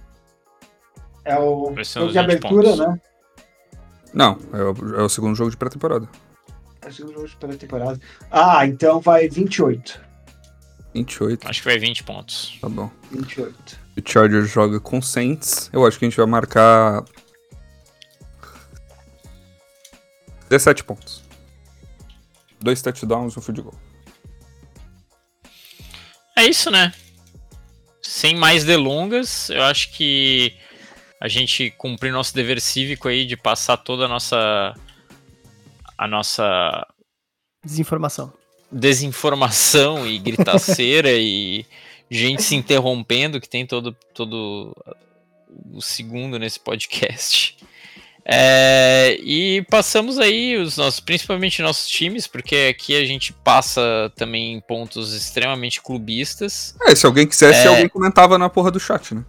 É o jogo de 20 abertura, pontos. né? Não, é o, é o segundo jogo de pré-temporada. É o segundo jogo de pré-temporada. Ah, então vai 28. 28, Acho que vai 20 pontos. tá bom. 28. O Chargers joga com Saints. Eu acho que a gente vai marcar 17 pontos. Dois touchdowns e um field goal. É isso, né? Sem mais delongas, eu acho que a gente cumprir nosso dever cívico aí de passar toda a nossa a nossa Desinformação. desinformação e gritaceira e gente se interrompendo que tem todo todo o segundo nesse podcast. É, e passamos aí os nossos, principalmente nossos times, porque aqui a gente passa também pontos extremamente clubistas. É, se alguém quisesse, É. alguém comentava na porra do chat, né?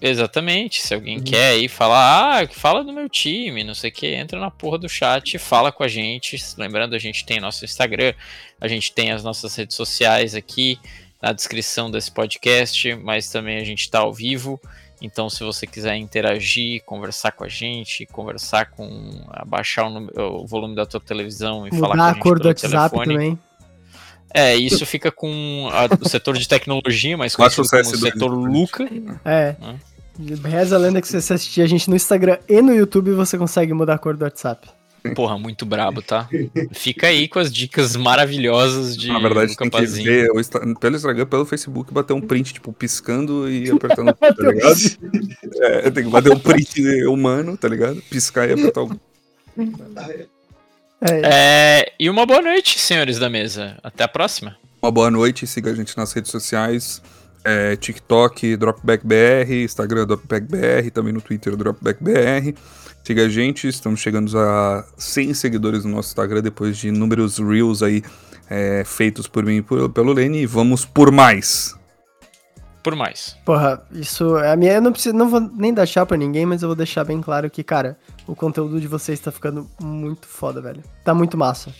Exatamente. Se alguém quer aí falar, ah, fala do meu time, não sei o que, entra na porra do chat, fala com a gente. Lembrando, a gente tem nosso Instagram, a gente tem as nossas redes sociais aqui na descrição desse podcast, mas também a gente tá ao vivo. Então, se você quiser interagir, conversar com a gente, conversar com. abaixar o, número- o volume da tua televisão e falar com a Mudar a gente cor do WhatsApp telefone. também. É, isso fica com a- o setor de tecnologia, mais Baixa o conhecido como CS2 setor Luca. É. Hã? Reza a lenda que se você assistir a gente no Instagram e no YouTube, você consegue mudar a cor do WhatsApp. Porra, muito brabo, tá? Fica aí com as dicas maravilhosas de Na verdade, tem que ver o Insta- pelo Instagram, pelo Facebook, bater um print, tipo, piscando e apertando, tá ligado? É, tem que bater um print humano, tá ligado? Piscar e apertar o... É, É, e uma boa noite, senhores da mesa. Até a próxima. Uma boa noite, siga a gente nas redes sociais, é, TikTok, DropbackBR, Instagram, DropbackBR, também no Twitter, DropbackBR. Siga a gente, estamos chegando a 100 seguidores no nosso Instagram, depois de inúmeros Reels aí é, feitos por mim e por- pelo Lene, e vamos por mais. Por mais. Porra, isso é a minha. Eu não preciso, não vou nem dar chá pra ninguém, mas eu vou deixar bem claro que, cara, o conteúdo de vocês tá ficando muito foda, velho. Tá muito massa.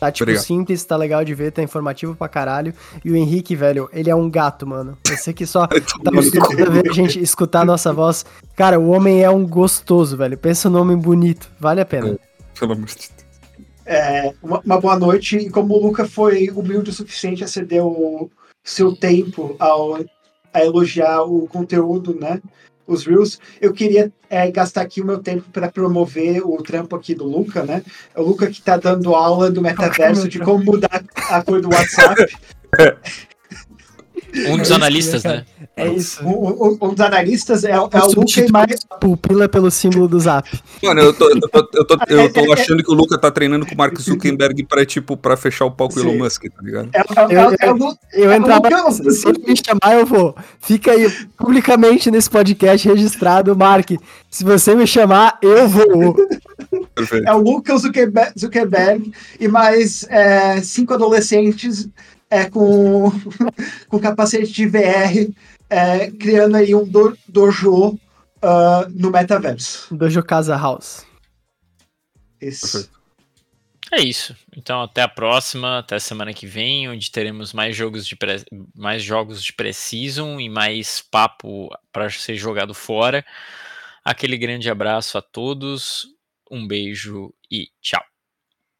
Tá, tipo, Obrigado. simples, tá legal de ver, tá informativo pra caralho. E o Henrique, velho, ele é um gato, mano. Você que só tá acostumado a ver a gente escutar a nossa voz. Cara, o homem é um gostoso, velho. Pensa no homem bonito. Vale a pena. Pelo amor de Deus. É, uma, uma boa noite. E como o Luca foi humilde o suficiente a ceder o seu tempo ao, a elogiar o conteúdo, né? Os Reels, eu queria é, gastar aqui o meu tempo para promover o trampo aqui do Luca, né? É o Luca que está dando aula do metaverso de como mudar a cor do WhatsApp. Um dos isso, analistas, né? É isso. Um, um- um dos analistas é, é o Luca e mais. pupila pelo símbolo do zap. Mano, eu tô, eu tô, eu tô, eu tô achando que o Luca tá treinando com o Mark Zuckerberg pra, tipo, pra fechar o palco Sim. Elon Musk, tá ligado? É, é- é- é o Eu É entrava. o. Se ele me chamar, eu vou. Fica aí publicamente nesse podcast registrado, Mark. Se você me chamar, eu vou. Perfeito. É o Lucas Zuckerberg, Zuckerberg e mais é, cinco adolescentes é, com, com capacete de VR, é, criando aí um do, dojo ah, no metaverso. Dojo Casa House. Isso. Perfeito. É isso. Então até a próxima, até semana que vem, onde teremos mais jogos de pre... mais jogos de Precision e mais papo para ser jogado fora. Aquele grande abraço a todos, um beijo e tchau.